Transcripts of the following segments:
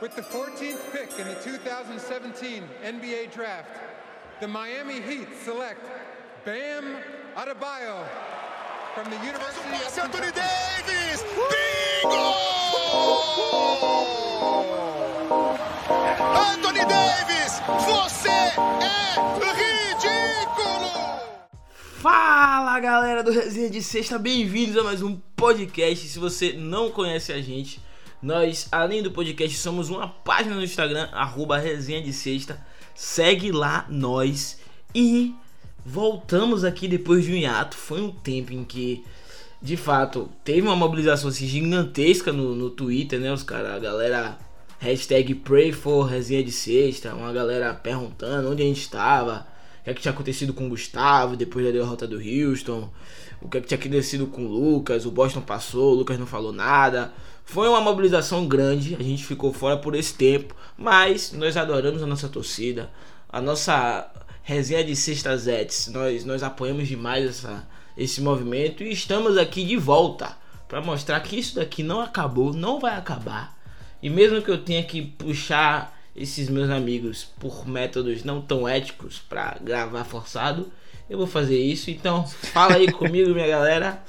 With the 14th pick in the 2017 NBA Draft, the Miami Heat select Bam Adebayo from the University of Anthony Kentucky. Davis! Bingo! Anthony Davis, você é ridículo! Fala galera do Resenha de Sexta, bem-vindos a mais um podcast. Se você não conhece a gente, nós, além do podcast, somos uma página no Instagram, arroba Resenha de Sexta. Segue lá nós e voltamos aqui depois de um hiato. Foi um tempo em que, de fato, teve uma mobilização assim, gigantesca no, no Twitter, né? Os caras, a galera hashtag Pray for Resenha de Sexta, uma galera perguntando onde a gente estava, o que, é que tinha acontecido com o Gustavo depois da derrota do Houston, o que, é que tinha acontecido com o Lucas, o Boston passou, o Lucas não falou nada. Foi uma mobilização grande, a gente ficou fora por esse tempo, mas nós adoramos a nossa torcida, a nossa resenha de sextas Zets, nós, nós apoiamos demais essa, esse movimento e estamos aqui de volta para mostrar que isso daqui não acabou, não vai acabar. E mesmo que eu tenha que puxar esses meus amigos por métodos não tão éticos para gravar forçado, eu vou fazer isso. Então, fala aí comigo, minha galera.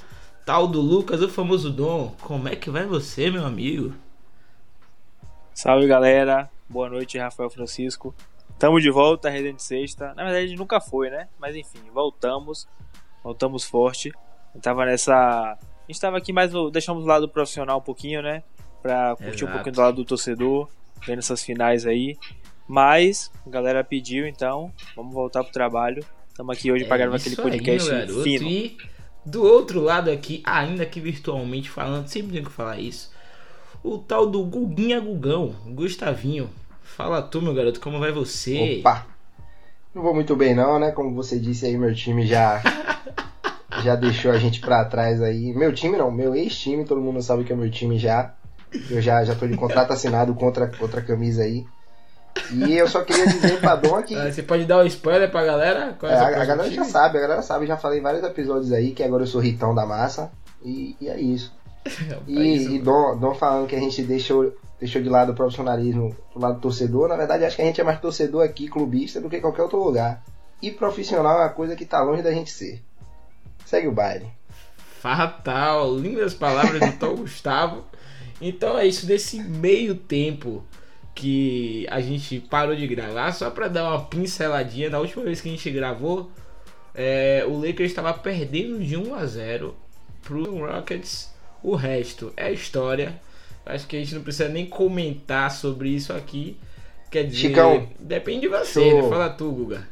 Tal do Lucas, o famoso Dom. Como é que vai você, meu amigo? Salve galera, boa noite, Rafael Francisco. Tamo de volta, Resident Sexta. Na verdade, nunca foi, né? Mas enfim, voltamos. Voltamos forte. Eu tava nessa. A gente tava aqui mais. no- Deixamos o lado profissional um pouquinho, né? Pra curtir um Exato. pouquinho do lado do torcedor, vendo essas finais aí. Mas, a galera pediu, então, vamos voltar pro trabalho. Estamos aqui hoje pra gravar aquele É aí, podcast garoto. fino. E do outro lado aqui, ainda que virtualmente falando, sempre tenho que falar isso. O tal do Guguinha Gugão, Gustavinho. Fala tu, meu garoto, como vai você? Opa! Não vou muito bem não, né? Como você disse aí, meu time já já deixou a gente pra trás aí. Meu time não, meu ex-time, todo mundo sabe que é meu time já. Eu já, já tô de contrato assinado contra outra camisa aí. E eu só queria dizer pra Dom que Ah, Você pode dar um spoiler pra galera? É, é a, a galera já sabe, a galera sabe, já falei em vários episódios aí que agora eu sou ritão da massa. E, e é isso. É isso, E, e Dom, Dom falando que a gente deixou, deixou de lado o profissionalismo do lado torcedor, na verdade acho que a gente é mais torcedor aqui, clubista, do que em qualquer outro lugar. E profissional é uma coisa que tá longe da gente ser. Segue o baile. Fatal, lindas palavras do Tom Gustavo. Então é isso, desse meio tempo que a gente parou de gravar, só pra dar uma pinceladinha, na última vez que a gente gravou, é, o Lakers estava perdendo de 1 a 0 pro Rockets. O resto é história. Acho que a gente não precisa nem comentar sobre isso aqui. Quer dizer, Chicão, depende de você, show. né? Fala tu, Guga.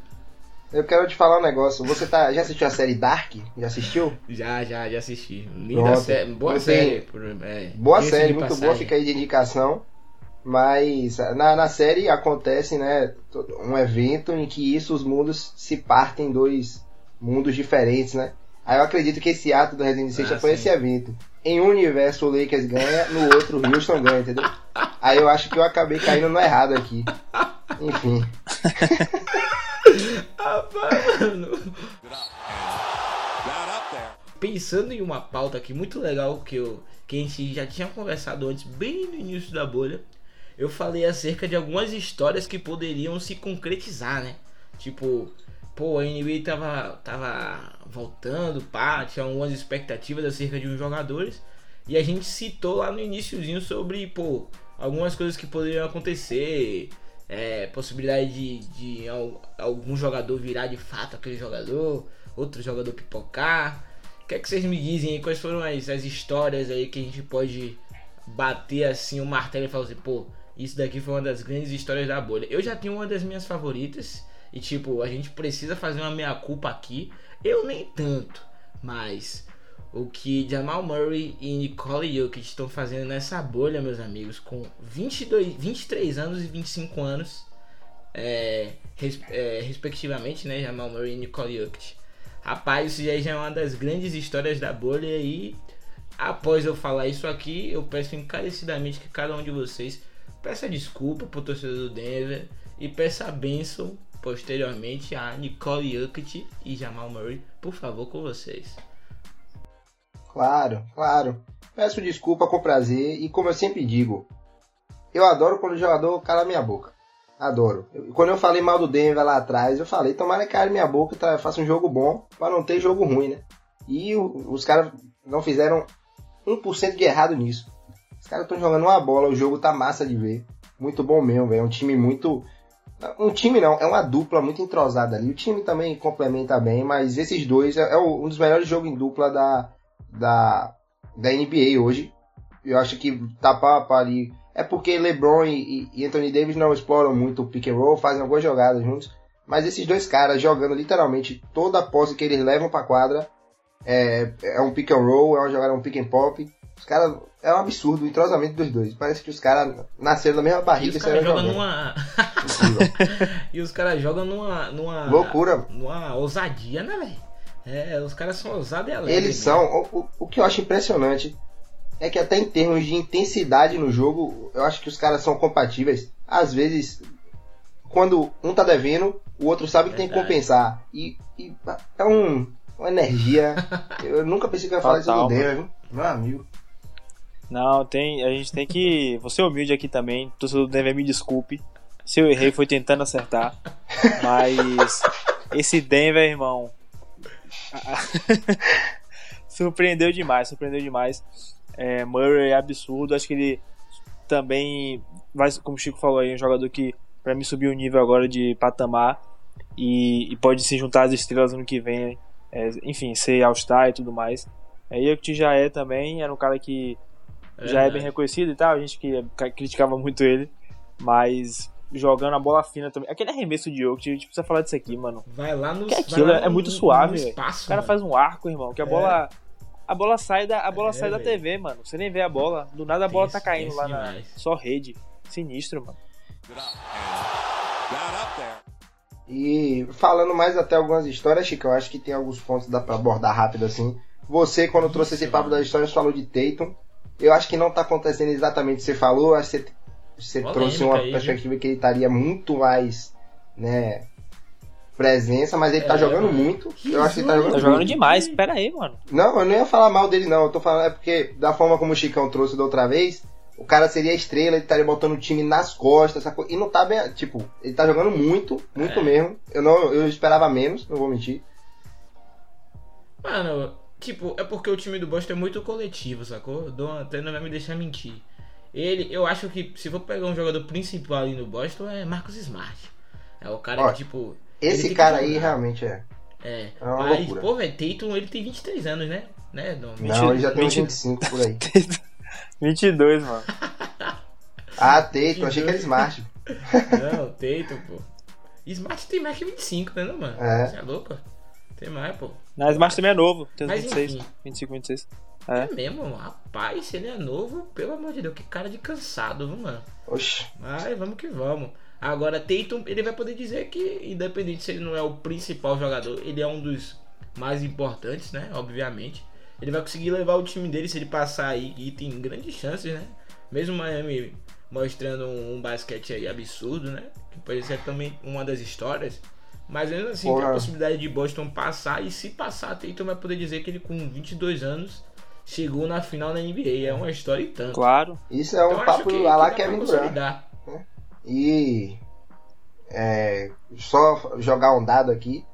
Eu quero te falar um negócio. Você tá, já assistiu a série Dark? Já assistiu? Já, já, já assisti. Linda série, boa série. é, Boa série, muito boa, passagem. fica aí de indicação. Mas na, na série acontece, né, um evento em que isso, os mundos se partem em dois mundos diferentes, né? Aí eu acredito que esse ato do Resident Sexta Ah, foi sim. esse evento. Em um universo o Lakers ganha, no outro o Houston ganha, entendeu? Aí eu acho que eu acabei caindo no errado aqui. Enfim. Rapaz, mano. Pensando em uma pauta aqui muito legal que, eu, que a gente já tinha conversado antes, bem no início da bolha, eu falei acerca de algumas histórias que poderiam se concretizar, né? Tipo, pô, a NBA tava, tava voltando, pá, tinha algumas expectativas acerca de uns jogadores. E a gente citou lá no iníciozinho sobre, pô, algumas coisas que poderiam acontecer. É, possibilidade de, de al- algum jogador virar de fato aquele jogador, outro jogador pipocar. O que é que vocês me dizem aí? Quais foram as, as histórias aí que a gente pode bater assim o martelo e falar assim, pô, isso daqui foi uma das grandes histórias da bolha. Eu já tenho uma das minhas favoritas. E tipo, a gente precisa fazer uma meia-culpa aqui. Eu nem tanto, mas o que Jamal Murray e Nicole Jokic estão fazendo nessa bolha, meus amigos, com 22, 23 anos e 25 anos, é, res- é, respectivamente, né, Jamal Murray e Nicole Jokic. Rapaz, isso já é uma das grandes histórias da bolha e após eu falar isso aqui, eu peço encarecidamente que cada um de vocês peça desculpa pro torcedor do Denver e peça a bênção posteriormente a Nicole Jokic e Jamal Murray, por favor, com vocês. Claro, claro. Peço desculpa com prazer e como eu sempre digo, eu adoro quando o jogador cala minha boca. Adoro. Eu- quando eu falei mal do Denver lá atrás, eu falei, tomara que cale minha boca e tá, faça um jogo bom, pra não ter jogo ruim, né? E o- os caras não fizeram 1% de errado nisso. Os caras estão jogando uma bola, o jogo tá massa de ver. Muito bom mesmo, velho. É um time muito. Um time não, é uma dupla muito entrosada ali. O time também complementa bem, mas esses dois é, é um dos melhores jogos em dupla da, da, da NBA hoje. Eu acho que tá pau ali. É porque LeBron e, e Anthony Davis não exploram muito o pick and roll, fazem algumas jogadas juntos. Mas esses dois caras jogando literalmente toda a posse que eles levam pra quadra é, é um pick and roll, é uma jogada, um pick and pop. Os caras. É um absurdo o entrosamento dos dois. Parece que os caras nasceram da mesma barriga os e saíram caras jogam numa. E os caras jogam numa. numa. Loucura. Numa ousadia, né, velho? É, os caras são ousados e alegres. Eles né? são. O, o- o que eu acho impressionante é que até em termos de intensidade no jogo, eu acho que os caras são compatíveis. Às vezes, quando um tá devendo, o outro sabe que tem que compensar. E, e é um, uma energia. Eu nunca pensei que eu ia falar isso Total, do Denver, viu? Meu amigo. Não, tem, a gente tem que. Você é humilde aqui também, torcedor do Denver, me desculpe. Se eu errei, foi tentando acertar. Mas esse Denver, irmão. surpreendeu demais, surpreendeu demais. É, Murray é absurdo, acho que ele também vai, como o Chico falou aí, um jogador que pra mim subiu o nível agora de patamar e, e pode se juntar às estrelas ano que vem, é, enfim, ser All-Star e tudo mais. É, Jokic já é também, era um cara que já é bem reconhecido e tal, a gente que ca- criticava muito ele, mas jogando a bola fina também. Aquele arremesso de Jokic, a gente precisa falar disso aqui, mano. Vai lá no. Que vai aquilo lá é no- muito suave, espaço, O cara mano. faz um arco, irmão, que a É. bola a bola sai da a bola É, sai da. TV, mano. Você nem vê a bola, do nada a bola Tenso, tá caindo lá na demais. só rede. Sinistro, mano. E falando mais até algumas histórias, Chico, eu acho que tem alguns pontos que dá pra abordar rápido assim. Você, quando trouxe esse papo das histórias, falou de Tatum. Eu acho que não tá acontecendo exatamente o que você falou. Acho que você, você Polêmica trouxe uma aí, viu? perspectiva que ele estaria muito mais, né, presença, mas ele tá É, jogando mano. muito. Eu acho que ele tá jogando Tá jogando muito. demais. Pera aí, mano. Não, eu não ia falar mal dele, não. Eu tô falando, é porque, da forma como o Chicão trouxe da outra vez, o cara seria a estrela, ele estaria botando o time nas costas, essa coisa. E não tá bem. Tipo, ele tá jogando muito, muito É. mesmo. Eu não, eu esperava menos, não vou mentir. Mano, tipo, é porque o time do Boston é muito coletivo, sacou? O até não vai me deixar mentir. Ele, eu acho que se for pegar um jogador principal ali no Boston é Marcus Smart. É o cara Ó, que, tipo. Esse cara aí realmente é. É. é uma Mas, loucura. pô, velho, Tatum, ele tem 23 anos, né? Né, Dom? Não, ele já tem uns 20. 25 por aí. 22, mano. Ah, Tatum, achei que era Smart. Não, Tatum, pô. Smart tem mais que 25, né, não, mano? É. Você é louco? Tem mais, pô. Mas Smart também é novo, tem uns Mas 26, enfim. 25, 26. É, É. mesmo, rapaz, se ele é novo, pelo amor de Deus, que cara de cansado, viu, mano? Oxi. Mas vamos que vamos. Agora, Tatum, ele vai poder dizer que, independente se ele não é o principal jogador, ele é um dos mais importantes, né? Obviamente. Ele vai conseguir levar o time dele se ele passar aí, e tem grandes chances, né? Mesmo Miami mostrando um, um basquete aí absurdo, né? Que pode ser também uma das histórias. Mas mesmo assim, tem Porra. a possibilidade de Boston passar, e se passar, Tatum vai poder dizer que ele com 22 anos chegou na final da NBA. É uma história e tanto. Claro. Isso é um Então, papo que- lá que Kevin Durant. consolidar. E é, só jogar um dado aqui.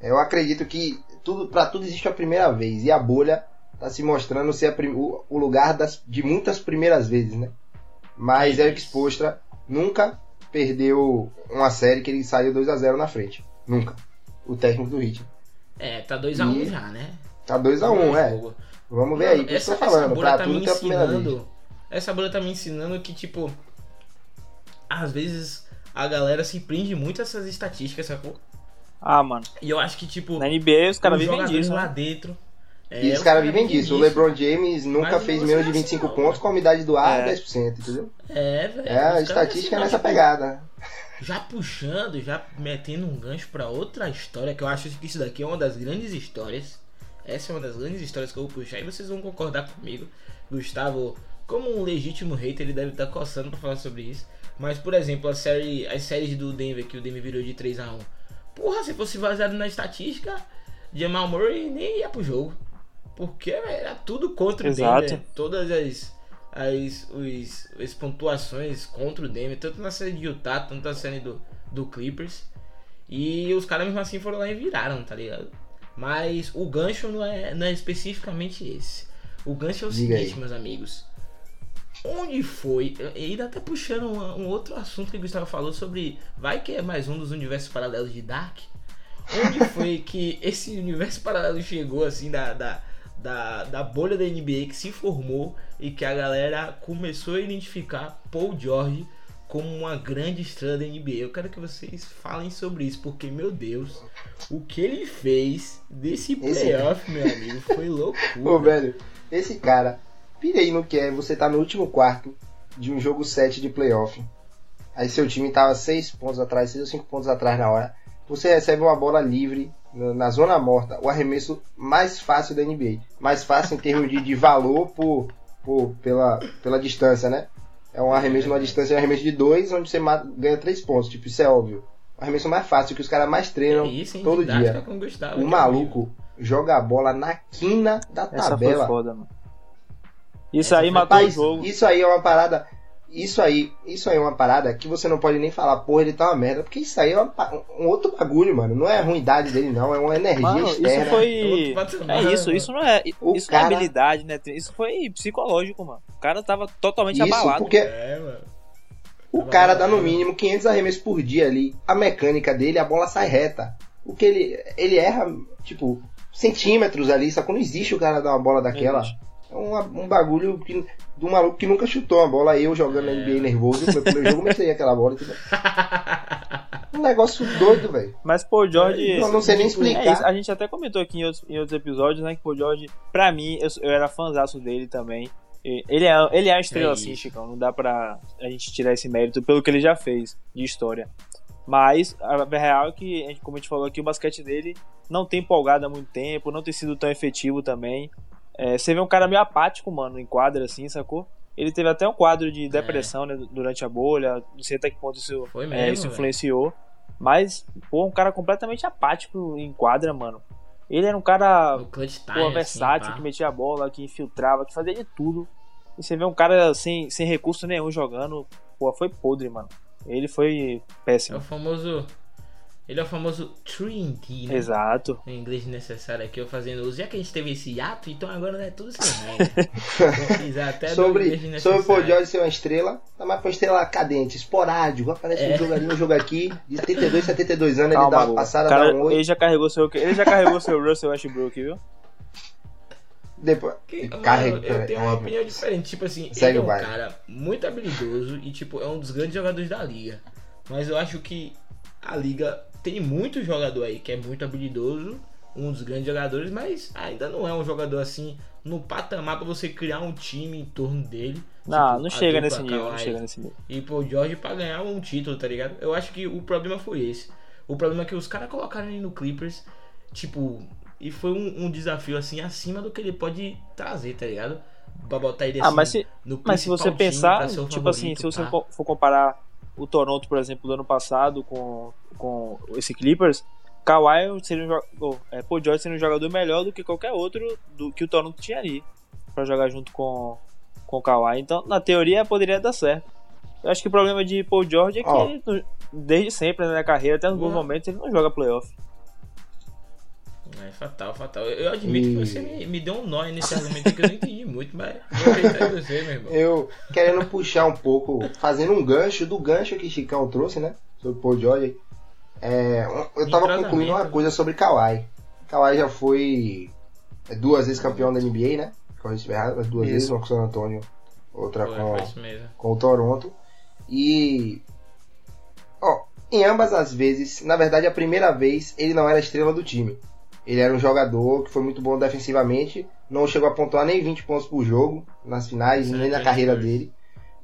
Eu acredito que tudo para tudo existe a primeira vez e a bolha tá se mostrando ser a prim- o, o lugar das, de muitas primeiras vezes, né? Mas Eric Spoelstra nunca perdeu uma série que ele saiu 2 a 0 na frente, nunca. O técnico do Heat. É, tá 2x1 E- já, né? Tá 2 a 1, é. Jogo. Vamos ver aí, Mano, isso que eu essa, tô falando, essa bolha pra tá tudo me a vez. ensinando. Essa bolha tá me ensinando que, tipo, às vezes a galera se prende muito a essas estatísticas, sacou? Ah, mano. E eu acho que, tipo, Na NBA os caras vivem jogadores disso, lá né? dentro. É, E os caras vivem disso. O LeBron James nunca fez menos de não é 25 assim, não, pontos com a umidade do ar É. 10%, entendeu? É, velho. É, a estatística é assim, nessa tipo, pegada. Já puxando, já metendo um gancho pra outra história, que eu acho que isso daqui é uma das grandes histórias. Essa é uma das grandes histórias que eu vou puxar e vocês vão concordar comigo. Gustavo, como um legítimo hater, ele deve estar coçando pra falar sobre isso. Mas, por exemplo, a série, as séries do Denver, que o Denver virou de 3 a 1 Porra, se fosse baseado na estatística, Jamal Murray nem ia pro jogo. Porque era tudo contra Exato. o Denver. Todas as, as, os, as pontuações contra o Denver, tanto na série de Utah, tanto na série do, do Clippers. E os caras mesmo assim foram lá e viraram, tá ligado? Mas o gancho não é, não é especificamente esse. O gancho é o Diga seguinte, aí. meus amigos. Onde foi? E ainda até puxando um, um outro assunto que o Gustavo falou sobre. Vai que é mais um dos universos paralelos de Dark. Onde foi que esse universo paralelo chegou, assim, da, da, da, da bolha da NBA que se formou e que a galera começou a identificar Paul George como uma grande estrela da NBA? Eu quero que vocês falem sobre isso, porque, meu Deus, o que ele fez desse Esse- playoff, meu amigo, foi Ô, loucura. velho, esse cara, pirei no que é, você tá no último quarto de um jogo 7 de playoff. Aí seu time tava 6 pontos atrás, 6 ou 5 pontos atrás na hora. Você recebe uma bola livre na na zona morta, o arremesso mais fácil da NBA. Mais fácil em termos de, de valor por, por- pela, pela distância, né? É um arremesso numa distância, é um arremesso de 2, onde você mata- ganha 3 pontos. Tipo, isso é óbvio. O arremesso mais fácil, que os caras mais treinam É isso, hein? todo dia. com Gustavo, O maluco joga a bola na quina da Essa tabela. foi foda, mano. Isso Essa aí foi matou o jogo. isso aí é uma parada. Isso aí, isso aí é uma parada que você não pode nem falar, porra, ele tá uma merda. Porque isso aí é uma um outro bagulho, mano. Não é a ruindade dele, não. É uma energia Mano, externa. isso foi. Outro patamar, É isso, isso não é. O isso não cara- é habilidade, né? Isso foi psicológico, mano. O cara tava totalmente Isso, abalado. porque É, mano. o cara dá no mínimo 500 arremessos por dia ali. A mecânica dele, a bola sai reta. O que ele, ele erra, tipo, centímetros ali, só que não existe o cara dar uma bola daquela. É um, bagulho que, do maluco que nunca chutou uma bola. Eu jogando na NBA nervoso, meu primeiro jogo, eu metei aquela bola. Entendeu? Um negócio doido, velho. Mas Paul George. Eu não sei nem É explicar. isso, a gente até comentou aqui em outros, em outros episódios, né? Que Paul George, pra mim, eu, eu era fãzaço dele também. Ele é, ele é uma estrela É assim, isso. Chicão. Não dá pra a gente tirar esse mérito pelo que ele já fez de história. Mas a real é que, a gente- como a gente falou aqui, o basquete dele não tem empolgado há muito tempo, não tem sido tão efetivo também. É, você vê um cara meio apático, mano, em quadra assim, sacou? Ele teve até um quadro de depressão né, durante a bolha. Não sei até que ponto isso, é, mesmo, isso velho. influenciou. Mas, pô, um cara completamente apático em quadra, mano. Ele era um cara time, pô, assim, versátil, pá. que metia a bola, que infiltrava, que fazia de tudo. E você vê um cara sem, sem recurso nenhum jogando, pô, foi podre, mano. Ele foi É péssimo. o famoso. Ele é o famoso 3D, né? Exato. O inglês necessário aqui, eu fazendo uso. Já que a gente teve esse ato, então agora é tudo sem regra. Até Sobre, necessário. sobre o Paul George ser uma estrela, tá mais pra uma estrela cadente, esporádico. Aparece um jogo ali, um jogo aqui. De 72, 72 anos, ele Calma, dá uma passada, Cara, dá um ele já carregou seu, ele já carregou seu Russell Westbrook, viu? Depois. Que, mano, Carrega. eu tenho uma opinião diferente. Tipo assim, Segue ele é um baile. cara muito habilidoso e, tipo, é um dos grandes jogadores da liga. Mas eu acho que a liga tem muito jogador aí que é muito habilidoso, um dos grandes jogadores, mas ainda não é um jogador assim no patamar pra você criar um time em torno dele. Não, Tipo, não chega nesse nível, não chega nesse nível. e Paul George pra ganhar um título, tá ligado? Eu acho que o problema foi esse. O problema é que os caras colocaram ele no Clippers, tipo, e foi um, um desafio assim acima do que ele pode trazer, tá ligado? Pra botar ele Ah, assim mas se, no mas se você pensar, tipo assim, favorito, se você pá. for comparar o Toronto, por exemplo, do ano passado com, com esse Clippers, Kawhi seria um jogador, é, Paul George seria um jogador melhor do que qualquer outro do que o Toronto tinha ali pra jogar junto com com o Kawhi. Então, na teoria, poderia dar certo. Eu acho que o problema de Paul George é que Ó. ele, desde sempre né, na carreira, até nos bons Boa. momentos, ele não joga playoff. É fatal, fatal. Eu, eu admito que E- você me, me deu um nó nesse argumento que eu não entendi muito, mas vou acreditar em você, meu irmão. Eu querendo puxar um pouco, fazendo um gancho do gancho que Chicão trouxe, né? Sobre o Paul George. É, eu tava concluindo uma coisa sobre Kawhi. Kawhi já foi é, duas vezes campeão da NBA, né? Errado, duas Isso. vezes, uma com o San Antonio, outra Foi, com, foi com o Toronto. E. Ó, em ambas as vezes, na verdade, a primeira vez ele não era a estrela do time. Ele era um jogador que foi muito bom defensivamente, não chegou a pontuar nem 20 pontos por jogo nas finais, Isso nem é na carreira dele.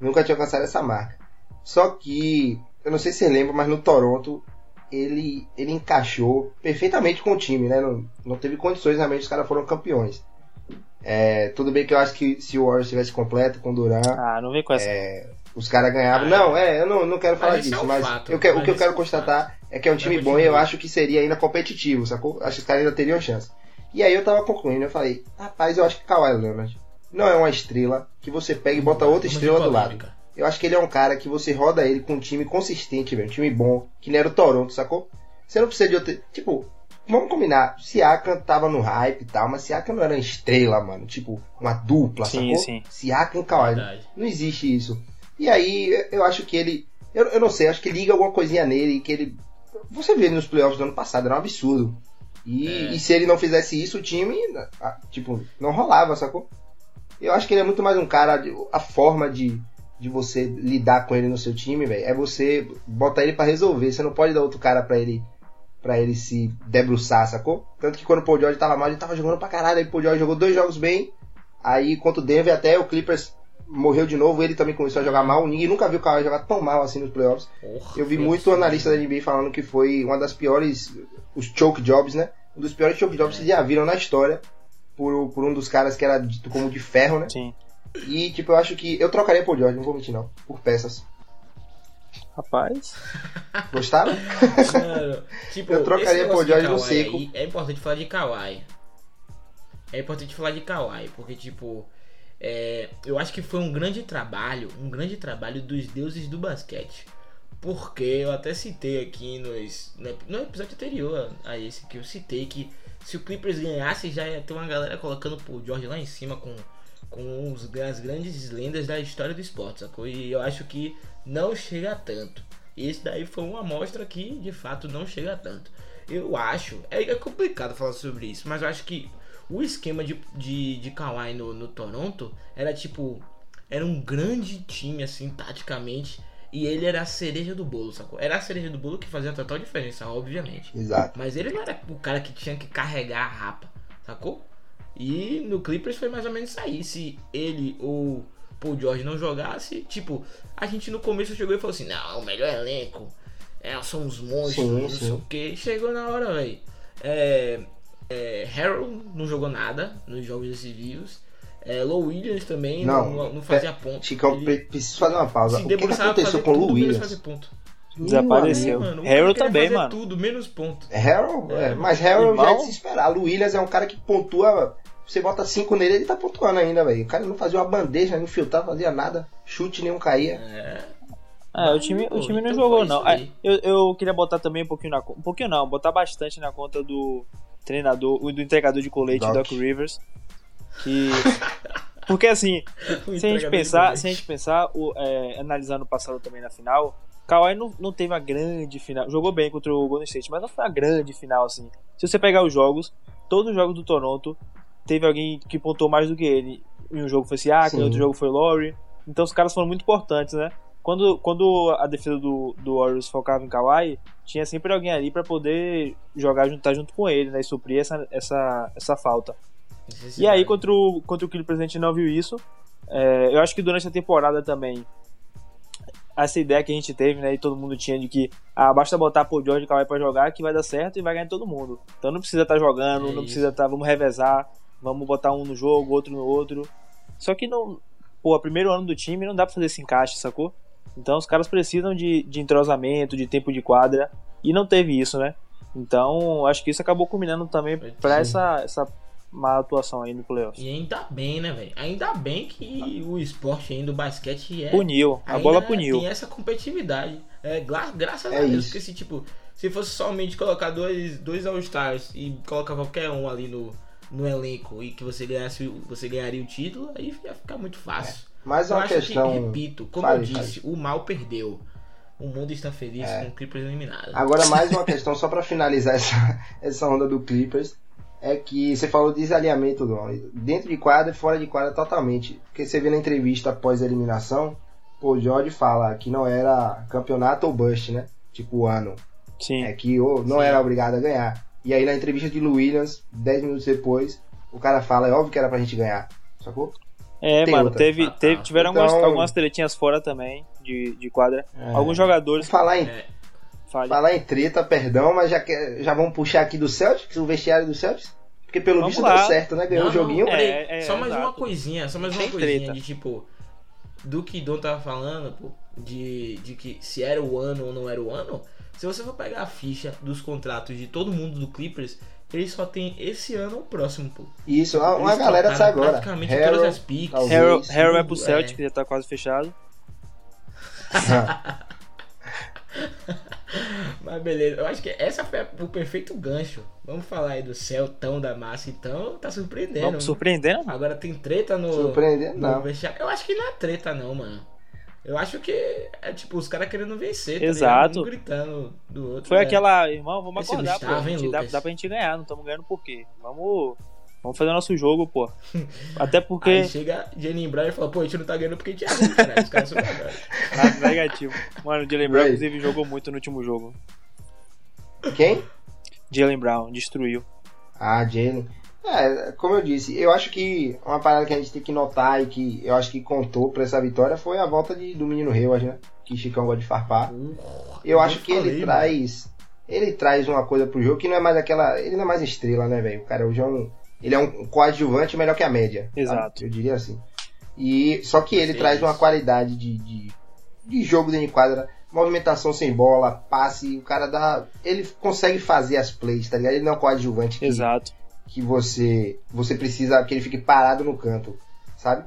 Nunca tinha alcançado essa marca. Só que, eu não sei se você lembra, mas no Toronto ele, ele encaixou perfeitamente com o time, né? Não, não teve condições, realmente os caras foram campeões. É, tudo bem que eu acho que se o Warriors estivesse completo com o Durant, Ah, não vem com essa. Os caras ganhavam. Ah, não, é, eu não, não quero falar isso disso, é um mas fato, eu o mas que eu é quero um constatar é que é um time Mas bom e eu acho que seria ainda competitivo, sacou? Acho que os caras ainda teriam chance. E aí eu tava concluindo, eu falei, rapaz, eu acho que Kawhi Leonard. não é uma estrela que você pega e bota outra estrela do lado. Eu acho que ele é um cara que você roda ele com um time consistente, velho. Um time bom, que nem era o Toronto, sacou? Você não precisa de outro. Tipo, vamos combinar. Siakam tava no hype e tal, mas Siakam não era uma estrela, mano. Tipo, uma dupla, Sim, sacou? sim. Siakam e Kawhi. Verdade. Não existe isso. E aí, eu acho que ele. Eu, eu não sei, acho que liga alguma coisinha nele que ele. Você viu ele nos playoffs do ano passado, era um absurdo. E, É. e se ele não fizesse isso, o time, ah, tipo, não rolava, sacou? Eu acho que ele é muito mais um cara. A forma de, de você lidar com ele no seu time, velho, é você botar ele pra resolver. Você não pode dar outro cara pra ele para ele se debruçar, sacou? Tanto que quando o Paul George tava mal, ele tava jogando pra caralho. Aí o Paul George jogou dois jogos bem. Aí contra o Denver até o Clippers morreu de novo. Ele também começou a jogar mal. Ninguém nunca viu o Kawhi jogar tão mal assim nos playoffs. Porra, Eu vi muito analista da NBA falando que foi uma das piores, os choke jobs, né? Um dos piores choke jobs que já viram na história. Por, por um dos caras que era dito como de ferro, né? Sim. E, tipo, eu acho que. Eu trocaria Paul George, não vou mentir, não. Por peças. Rapaz. Gostaram? Mano, tipo, Eu trocaria George de no seco. aí, é importante falar de Kawhi. É importante falar de Kawhi, porque, tipo, é, eu acho que foi um grande trabalho, um grande trabalho dos deuses do basquete. Porque eu até citei aqui nos, no ep- no episódio anterior a esse que eu citei que se o Clippers ganhasse já ia ter uma galera colocando o George lá em cima com, com os, as grandes lendas da história do esporte? E eu acho que não chega tanto. Esse daí foi uma amostra que de fato não chega tanto. Eu acho, é, é complicado falar sobre isso, mas eu acho que o esquema de, de, de Kawhi no, no Toronto era tipo. Era um grande time, assim, taticamente. E ele era a cereja do bolo, sacou? Era a cereja do bolo que fazia total diferença, obviamente. Exato. Mas ele não era o cara que tinha que carregar a rapa, sacou? E no Clippers foi mais ou menos isso aí. Se ele ou Paul George não jogasse, tipo, a gente no começo chegou e falou assim: não, o melhor elenco, é, são os monstros, Sim, não sei o que. Chegou na hora, velho. É, é, Harold não jogou nada nos jogos decisivos. É, Low Williams também não, Não, não, fazia ponto. Chicão, Ele preciso fazer uma pausa. se O que, que aconteceu fazer com o menos Williams? Desapareceu. Mano, Harold também, fazer mano. tudo, menos ponto. Harold? É, É, mas Harold já é irmão. de se esperar. Lu Williams é um cara que pontua. Você bota 5 nele, ele tá pontuando ainda, velho. O cara não fazia uma bandeja, não filtrava, fazia nada. Chute nenhum caía. É, Ah, o time, pô, o time não então jogou, não. Ah, Eu, eu queria botar também um pouquinho na conta. Um pouquinho não, botar bastante na conta do treinador, do entregador de colete, Doc. Doc Rivers. Que. Porque assim, se a gente pensar, se a gente pensar, o, é, analisando o passado também na final, Kawhi não, não teve uma grande final. Jogou bem contra o Golden State, mas não foi uma grande final, assim. Se você pegar os jogos, todos os jogos do Toronto, teve alguém que pontuou mais do que ele. Em um jogo foi Siakam, Sim. em outro jogo foi Laurie. Então os caras foram muito importantes, né? Quando, quando a defesa do, do Warriors focava em Kawhi, tinha sempre alguém ali pra poder jogar junto, tá junto com ele, né? E suprir essa, essa, essa falta. E aí, contra o, contra o Clippers, a gente não viu isso. É, eu acho que durante a temporada também, essa ideia que a gente teve, né, e todo mundo tinha de que ah, basta botar Paul George e Kawhi pra jogar que vai dar certo e vai ganhar todo mundo. Então não precisa estar jogando, É não precisa estar, vamos revezar, vamos botar um no jogo, outro no outro. Só que não, pô, primeiro ano do time não dá pra fazer esse encaixe, sacou? Então os caras precisam de, de entrosamento, de tempo de quadra, e não teve isso, né? Então acho que isso acabou culminando também sim. essa, essa má atuação aí no playoffs. E ainda bem, né, velho? Ainda bem que o esporte ainda, o basquete é. Puniu, a bola puniu. Tem essa competitividade. É, gra- graças É a Deus. isso. Porque se, tipo, se fosse somente colocar dois, dois All-Stars e colocar qualquer um ali no, no elenco e que você ganhasse, o- você ganharia o título, aí ia ficar muito fácil. É Eu uma acho questão. que, repito, como Fale, eu disse, o mal perdeu. O mundo está feliz É. com o Clippers eliminado. Agora, mais uma questão, só pra finalizar essa, essa onda do Clippers, é que você falou de desalinhamento, Dom. Dentro de quadra e fora de quadra totalmente. Porque você vê na entrevista após a eliminação, o George fala que não era campeonato ou bust, né? Tipo o ano. Sim. É que ô, não Sim. era obrigado a ganhar. E aí na entrevista de Lu Williams, 10 minutos depois, o cara fala, é óbvio que era pra gente ganhar. Sacou? É, Tem mano, outra. teve, Ah, tá. teve, tiveram Então- algumas, algumas tretinhas fora também de, de quadra. É. Alguns jogadores. Falar em, É, falar em treta, perdão, mas já, que- já vamos puxar aqui do Celtics, o vestiário do Celtics? Porque pelo Vamos visto lá. deu certo, né? Ganhou o joguinho. não, peraí. É, é, só mais exato. uma coisinha, só mais uma Sem coisinha treta. de tipo. Do que Dom tava falando, pô, de, de que se era o ano ou não era o ano. Se você for pegar a ficha dos contratos de todo mundo do Clippers, ele só tem esse ano ou o próximo, pô. Isso, uma, uma galera sai agora. praticamente Harrell, todas as picks. Isso, Harrell vai pro tudo, Celtic, é. que já tá quase fechado. Mas beleza, eu acho que essa foi o perfeito gancho. Vamos falar aí do Celtão da massa, então tá surpreendendo. Vamos surpreendendo, mano. Agora tem treta no. Surpreendendo, não. Eu acho que não é treta, não, mano. Eu acho que é tipo os caras querendo vencer, tá Exato. ligado? Um gritando do outro. Foi né? aquela, irmão, vamos Esse acordar, Gustavo, pô. A hein, gente dá, dá pra gente ganhar, não estamos ganhando por quê? Vamos, vamos fazer nosso jogo, pô. Até porque. Aí chega Jalen Brown e fala, pô, a gente não tá ganhando porque a gente é ruim, caralho. Os caras são negativo. Mano, o Jalen Brown, inclusive, jogou muito no último jogo. Quem? Jalen Brown, destruiu. Ah, Jalen. É, como eu disse, eu acho que uma parada que a gente tem que notar e que eu acho que contou pra essa vitória foi a volta de, do menino Reuas, né? Que Chicão gosta de farpar. Eu eu acho que falei, ele mano. traz. Ele traz uma coisa pro jogo que não é mais aquela. Ele não é mais estrela, né, velho? O cara hoje é um. Ele é um coadjuvante melhor que a média. Exato. Eu diria assim. E só que ele Sim, traz uma qualidade de, de, de jogo dentro de quadra, movimentação sem bola, passe, o cara dá. Ele consegue fazer as plays, tá ligado? Ele não é um coadjuvante que, Exato. Que você você precisa que ele fique parado no canto, sabe?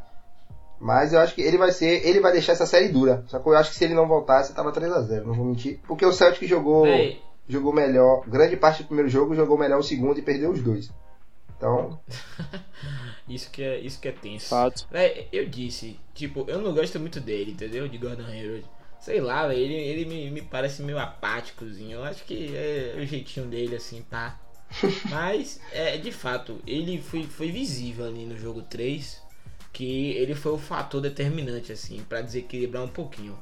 Mas eu acho que ele vai ser, ele vai deixar essa série dura. Só que eu acho que se ele não voltasse, tava 3 a 0, não vou mentir, porque o Celtic jogou Véi, jogou melhor, grande parte do primeiro jogo, jogou melhor o segundo e perdeu os dois. Então, isso que é, isso que é tenso. Fato. Véi, eu disse, tipo, eu não gosto muito dele, entendeu? De Gordon Hayward. Sei lá, velho, ele, ele me, me parece meio apáticozinho. Eu acho que é o jeitinho dele, assim, pá. Mas, é, de fato, ele foi, foi visível ali no jogo 3 que ele foi o fator determinante, assim, pra desequilibrar um pouquinho.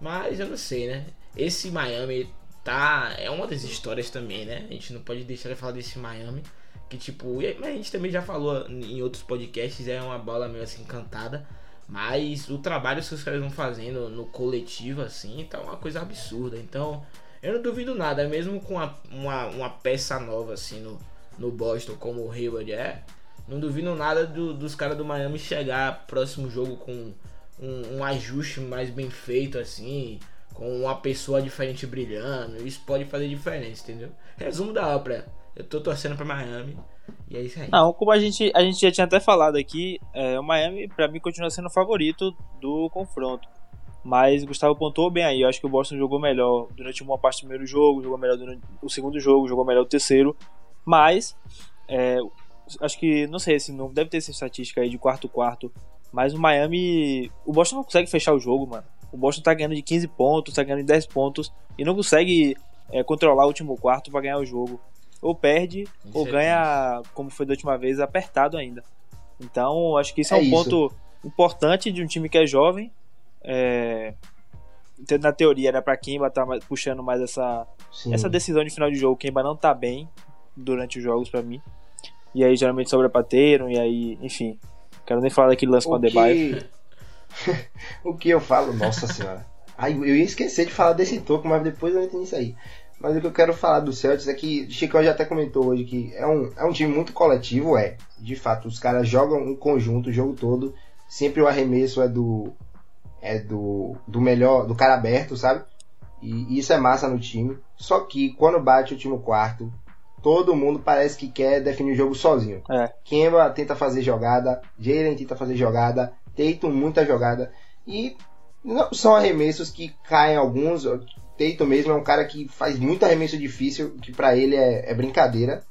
Mas eu não sei, né? Esse Miami tá. É uma das histórias também, né? A gente não pode deixar de falar desse Miami. Que tipo, mas a gente também já falou em outros podcasts, é uma bola meio assim cantada. Mas o trabalho que os caras vão fazendo no coletivo, assim, tá uma coisa absurda. Então, eu não duvido nada, mesmo com uma, uma, uma peça nova, assim, no, no Boston, como o Hayward é. Não duvido nada do- dos caras do Miami chegar próximo jogo com um, um ajuste mais bem feito, assim, com uma pessoa diferente brilhando. Isso pode fazer diferença, entendeu? Resumo da ópera. Eu tô torcendo pra Miami. E é isso aí. Não, como a gente, a gente já tinha até falado aqui, é, o Miami, pra mim, continua sendo o favorito do confronto. Mas o Gustavo pontuou bem aí. Eu acho que o Boston jogou melhor durante uma parte do primeiro jogo, jogou melhor durante o segundo jogo, jogou melhor o terceiro. Mas, é, acho que, não sei se não deve ter essa estatística aí de quarto-quarto. Mas o Miami. O Boston não consegue fechar o jogo, mano. O Boston tá ganhando de 15 pontos, tá ganhando de 10 pontos e não consegue é, controlar o último quarto pra ganhar o jogo. Ou perde, ou ganha, como foi da última vez, apertado ainda. Então, acho que isso é, É um isso. ponto importante de um time que é jovem. É, tendo na teoria era pra Kimba tá puxando mais essa, sim. essa decisão de final de jogo. Kimba não tá bem durante os jogos pra mim. E aí geralmente sobra pra Tatum, e aí, enfim. Quero nem falar daquele lance com a o que... o que eu falo, nossa senhora. Ai, eu ia esquecer de falar desse toco, mas depois eu entro nisso aí. Mas o que eu quero falar do Celtics é que Chicão já até comentou hoje que é um, é um time muito coletivo, é. De fato, os caras jogam em conjunto o jogo todo. Sempre o arremesso é do. É do. Do melhor. Do cara aberto, sabe? E isso é massa no time. Só que quando bate o último quarto, todo mundo parece que quer definir o jogo sozinho. É. Kemba tenta fazer jogada, Jalen tenta fazer jogada, Tatum muita jogada. E não são arremessos que caem alguns. Tatum mesmo é um cara que faz muito arremesso difícil, que pra ele é, é brincadeira.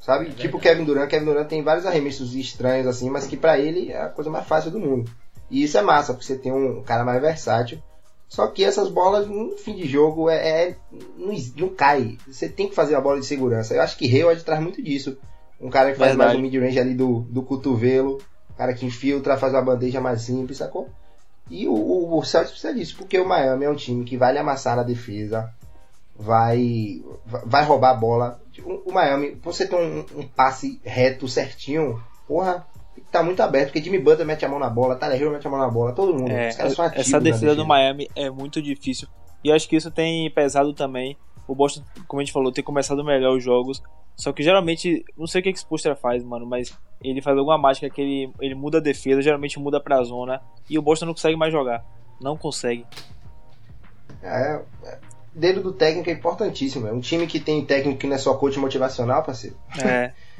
Sabe? É tipo. Kevin Durant. Kevin Durant tem vários arremessos estranhos assim, mas que pra ele é a coisa mais fácil do mundo. E isso é massa, porque você tem um cara mais versátil. Só que essas bolas, no fim de jogo, é, é- não, não cai. Você tem que fazer a bola de segurança. Eu acho que Hayward traz muito disso. Um cara que faz Verdade. mais um mid-range ali do, do cotovelo. Um cara que infiltra, faz uma bandeja mais simples, sacou? E o, o, o Celtics precisa disso, porque o Miami é um time que vai lhe amassar na defesa, vai, vai roubar a bola. O, o Miami, você tem um, um passe reto certinho, porra, tá muito aberto, porque Jimmy Butler mete a mão na bola, Tyler Hero mete a mão na bola, todo mundo. É, essa defesa do Miami é muito difícil. E eu acho que isso tem pesado também. O Boston, como a gente falou, tem começado melhor os jogos. Só que geralmente, não sei o que esse Spolstra faz, mano, mas ele faz alguma mágica que ele, ele muda a defesa, geralmente muda pra zona. E o Boston não consegue mais jogar. Não consegue. É, é, dedo do técnico é importantíssimo. É um time que tem técnico que não é só coach motivacional, parceiro. É.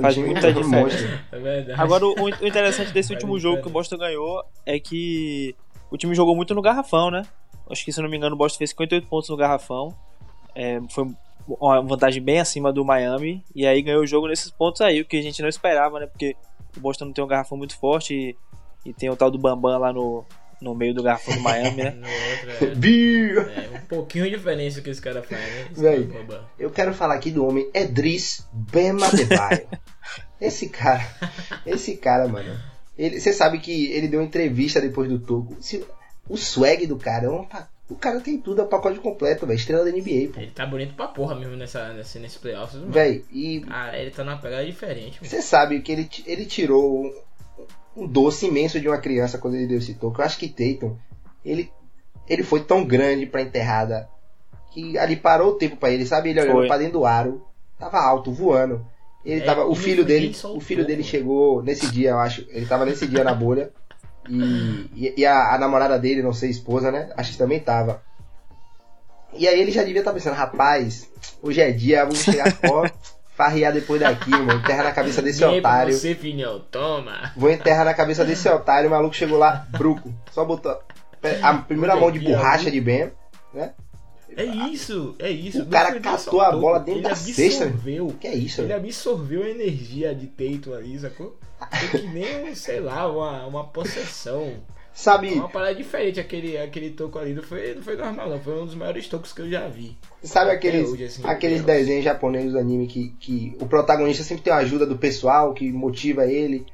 Faz muita diferença. É verdade. Agora, o, o interessante desse último jogo que o Boston ganhou é que o time jogou muito no garrafão, né? Acho que, se não me engano, o Boston fez 58 pontos no garrafão. É, foi uma vantagem bem acima do Miami. E aí ganhou o jogo nesses pontos aí, o que a gente não esperava, né? Porque o Boston não tem um garrafão muito forte e, e tem o tal do Bambam lá no, no meio do garrafão do Miami, né? Outro, é, é um pouquinho de diferença que esse cara faz, né? Véi. Eu quero falar aqui do homem Edris Bema Adebayo. esse cara, esse cara, mano. Ele, você sabe que ele deu uma entrevista depois do toco. Se- o swag do cara, é um pa- o cara tem tudo, é o pacote completo, velho. Estrela da NBA, pô. Ele tá bonito pra porra mesmo nessa, nesse, nesse playoffs, mano. Velho, e Cara, ele tá numa pegada diferente, mano. você sabe que ele, ele tirou um, doce imenso de uma criança quando ele deu esse toco. Eu acho que Tatum, ele, ele foi tão grande pra enterrada que ali parou o tempo pra ele, sabe? Ele olhando Foi. pra dentro do aro, tava alto, voando. Ele É, tava, o filho dele, soltou, o filho dele mano. chegou nesse dia, eu acho. Ele tava nesse dia na bolha. E, e, e a, a namorada dele, não sei, esposa, né? Acho que também tava. E aí ele já devia estar pensando, rapaz, hoje é dia, vamos chegar ó, farrear depois daqui, mano. Terra na cabeça desse pra otário. você, filhão. Toma. Vou enterrar na cabeça desse otário, o maluco chegou lá, bruco. Só botou a primeira mão de borracha de Ben, né? É isso, é isso. O cara Não catou a bola dentro ele da cesta, absorveu. Que é isso, Ele velho? absorveu a energia de Teito ali, sacou? Foi que nem, um, sei lá, uma, uma possessão. Sabe, Uma parada diferente aquele, aquele toco ali. Não foi, não foi normal, não. Foi um dos maiores tocos que eu já vi. sabe Até aqueles, hoje, assim, aqueles desenhos japoneses do anime que, que o protagonista sempre tem a ajuda do pessoal que motiva ele.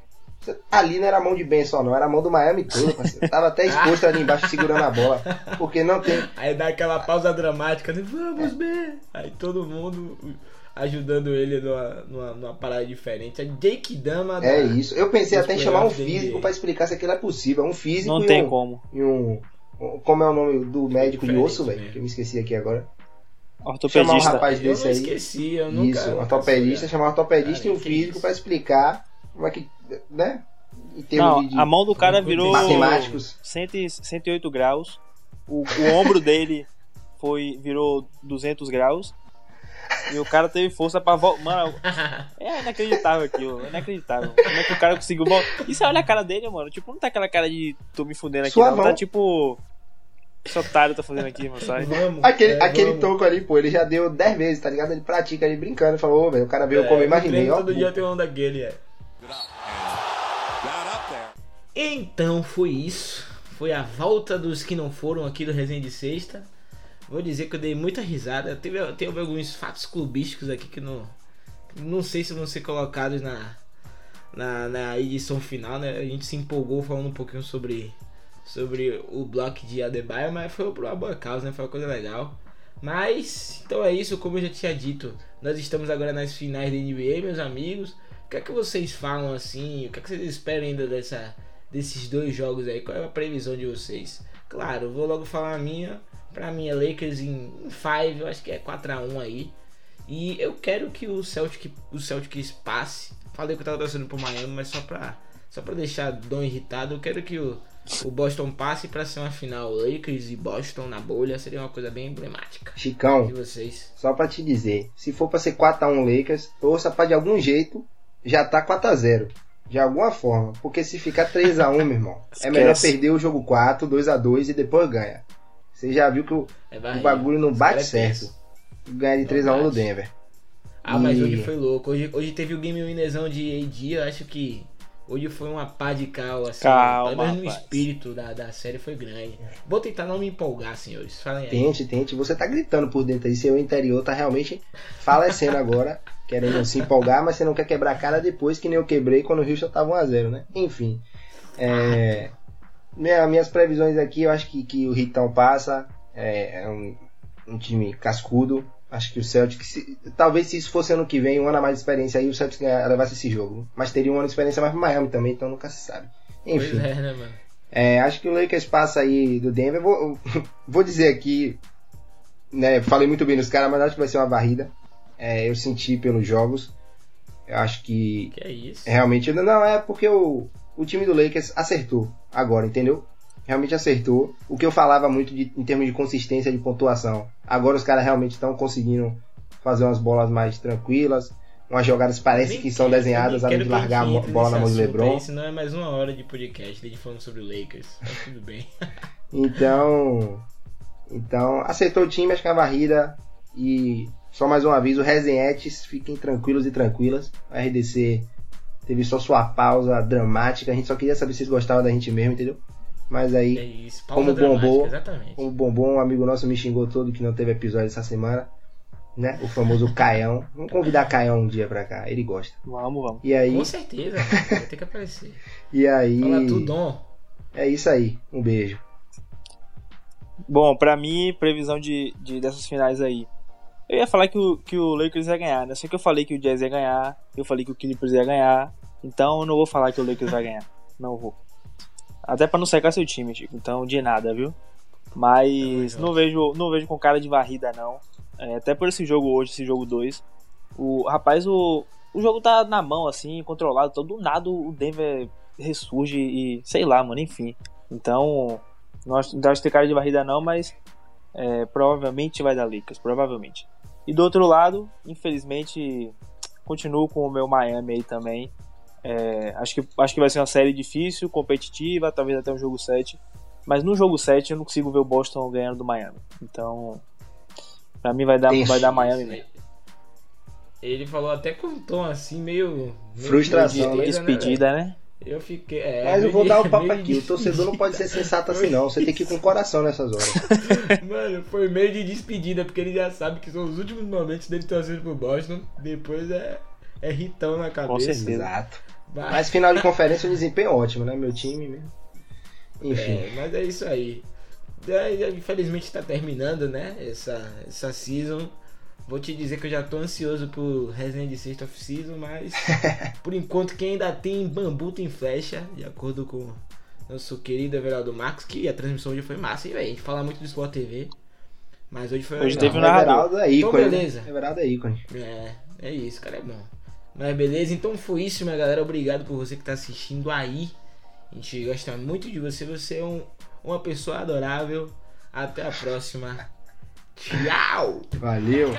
Ali não era a mão de Ben só, não, era a mão do Miami todo, parceiro. Tava até exposto ali embaixo segurando a bola. Porque não tem. Aí dá aquela pausa dramática, né? Vamos, B! Aí todo mundo ajudando ele numa, numa, numa parada diferente. A Jake Dama da- É isso. Eu pensei até em chamar um da físico NBA. pra explicar se aquilo é possível. Um físico Não e tem um, como. e um. um- Como é o nome do médico de osso, velho? Que eu me esqueci aqui agora. Chamar um Ortopedista. rapaz Eu desse não aí. esqueci, eu nunca. Isso, um ortopedista, soube. chamar um ortopedista Cara, e um físico pra explicar como é que. né? Em termos Não, de, a mão do cara virou matemáticos. 100 e- 108 graus. O, o ombro dele foi virou 200 graus. E o cara teve força pra voltar. Mano, é inacreditável aquilo. É inacreditável. Como é que o cara conseguiu voltar? E você olha a cara dele, mano. Tipo, não tá aquela cara de tô me fudendo aqui, Suavão. não. Tá tipo. Esse otário tá fazendo aqui, mano, sabe? Vamos, Aquele, é, aquele vamos. toco ali, pô, ele já deu 10 vezes, tá ligado? Ele pratica ali brincando, falou, ô, velho, o cara veio É, como eu imaginei, ó. Todo dia tem um daquele, é. Então foi isso. Foi a volta dos que não foram aqui do Resenha de Sexta. Vou dizer que eu dei muita risada. Teve, teve alguns fatos clubísticos aqui que não. Não sei se vão ser colocados na, na, na edição final, né? A gente se empolgou falando um pouquinho sobre, sobre o bloco de Adebayo, mas foi por uma boa causa, né? Foi uma coisa legal. Mas, então é isso, como eu já tinha dito, nós estamos agora nas finais da NBA, meus amigos. O que é que vocês falam assim? O que é que vocês esperam ainda dessa, desses dois jogos aí? Qual é a previsão de vocês? Claro, vou logo falar a minha. Pra mim é Lakers em 5, eu acho que é 4x1 aí. E eu quero que o Celtic, o Celtics passe. Falei que eu tava torcendo pro Miami, mas só pra, só pra deixar Dom irritado, eu quero que o, o Boston passe pra ser uma final Lakers e Boston na bolha. Seria uma coisa bem emblemática. Chicão, E vocês? só pra te dizer, se for pra ser 4x1 Lakers, torça pra de algum jeito já tá 4x0. De alguma forma. Porque se ficar 3x1, meu irmão, é Esquece. melhor perder o jogo 4, 2x2 e depois ganha. Você já viu que o, É o bagulho não bate é certo. Ganhar de Não 3x1 do bate. Denver. Ah, mas E- hoje foi louco. Hoje, hoje teve o game winnerzão de AD. Eu acho que hoje foi uma pá de cal, assim. Calma, pelo menos no rapaz. espírito da, da série foi grande. Vou tentar não me empolgar, senhores. Falem aí. Tente, tente. Você tá gritando por dentro aí. Seu interior tá realmente falecendo agora. Querendo se empolgar, mas você não quer quebrar a cara depois que nem eu quebrei quando o Houston tava 1x0, né? Enfim. É, minha- minhas previsões aqui, eu acho que, que o Ritão passa. É, é um, um time cascudo. Acho que o Celtic, se- talvez se isso fosse ano que vem, um ano a mais de experiência aí, o Celtic levasse esse jogo. Mas teria um ano de experiência mais pro Miami também, então nunca se sabe. Enfim. Pois é, né, mano? É, acho que o Lakers passa aí do Denver. Vou, vou dizer aqui, né? Falei muito bem dos caras, mas acho que vai ser uma varrida. É, eu senti pelos jogos. Eu acho que Que é isso? realmente. Não, é porque o, o time do Lakers acertou agora, entendeu? realmente acertou. O que eu falava muito de, em termos de consistência de pontuação. Agora os caras realmente estão conseguindo fazer umas bolas mais tranquilas. Umas jogadas parecem que são desenhadas além de largar a bola na mão de LeBron. Isso não é mais uma hora de podcast, de falando sobre o Lakers. Tá tudo bem. então, então, acertou o time, acho que a varrida. E só mais um aviso, resenhetes, fiquem tranquilos e tranquilas. A RDC teve só sua pausa dramática. A gente só queria saber se vocês gostavam da gente mesmo, entendeu? Mas aí, É isso, como bombou, exatamente. como bombom, um amigo nosso me xingou todo que não teve episódio essa semana. Né? O famoso Caião. Vamos convidar Caião um dia pra cá, ele gosta. Vamos, vamos. E aí, Com certeza, vai ter que aparecer. e aí, Fala tudo, é isso aí. Um beijo. Bom, pra mim, previsão de, de dessas finais aí. Eu ia falar que o, que o Lakers ia ganhar, né? Só que eu falei que o Jazz ia ganhar, eu falei que o Clippers ia ganhar. Então eu não vou falar que o Lakers vai ganhar. Não vou. Até pra não secar seu time, Chico. Então, de nada, viu? Mas Tamo não vejo, não vejo com cara de varrida, não. É, até por esse jogo hoje, esse jogo 2. O rapaz, o, o jogo tá na mão, assim, controlado. Então, do nada o Denver ressurge e sei lá, mano, enfim. Então, não acho, não acho que tem cara de varrida, não, mas é, provavelmente vai dar Lakers, provavelmente. E do outro lado, infelizmente, continuo com o meu Miami aí também. É, acho, que, acho que vai ser uma série difícil, competitiva, talvez até um jogo 7. Mas no jogo 7 eu não consigo ver o Boston ganhando do Miami. Então, pra mim vai dar, vai dar Miami mesmo. Ele falou até com um tom assim, meio. meio Frustração, né? Despedida, né? Eu fiquei. É, Mas eu meio vou dar o papo meio aqui. de O torcedor não pode ser sensato assim, não. Você tem que ir com o coração nessas horas. Mano, foi meio de despedida, porque ele já sabe que são os últimos momentos dele torcendo pro Boston. Depois é, é ritão na cabeça. certeza. Exato. Vai. Mas final de conferência, o desempenho é ótimo, né? Meu time mesmo. Enfim. É, mas é isso aí. É, infelizmente tá terminando, né? Essa, essa season. Vou te dizer que eu já tô ansioso pro resenha de sexta off-season, mas por enquanto quem ainda tem bambu tem flecha, de acordo com nosso querido Everaldo Marcos, que a transmissão hoje foi massa, hein, velho? A gente fala muito do Sport TV, mas hoje foi Hoje teve um narrador. Everaldo é ícone. Então, né? beleza. Everaldo é ícone. É, é isso, cara, é bom. Mas beleza, então foi isso, minha galera. Obrigado por você que tá assistindo aí. A gente gosta muito de você. Você é um, uma pessoa adorável. Até a próxima. Tchau! Valeu.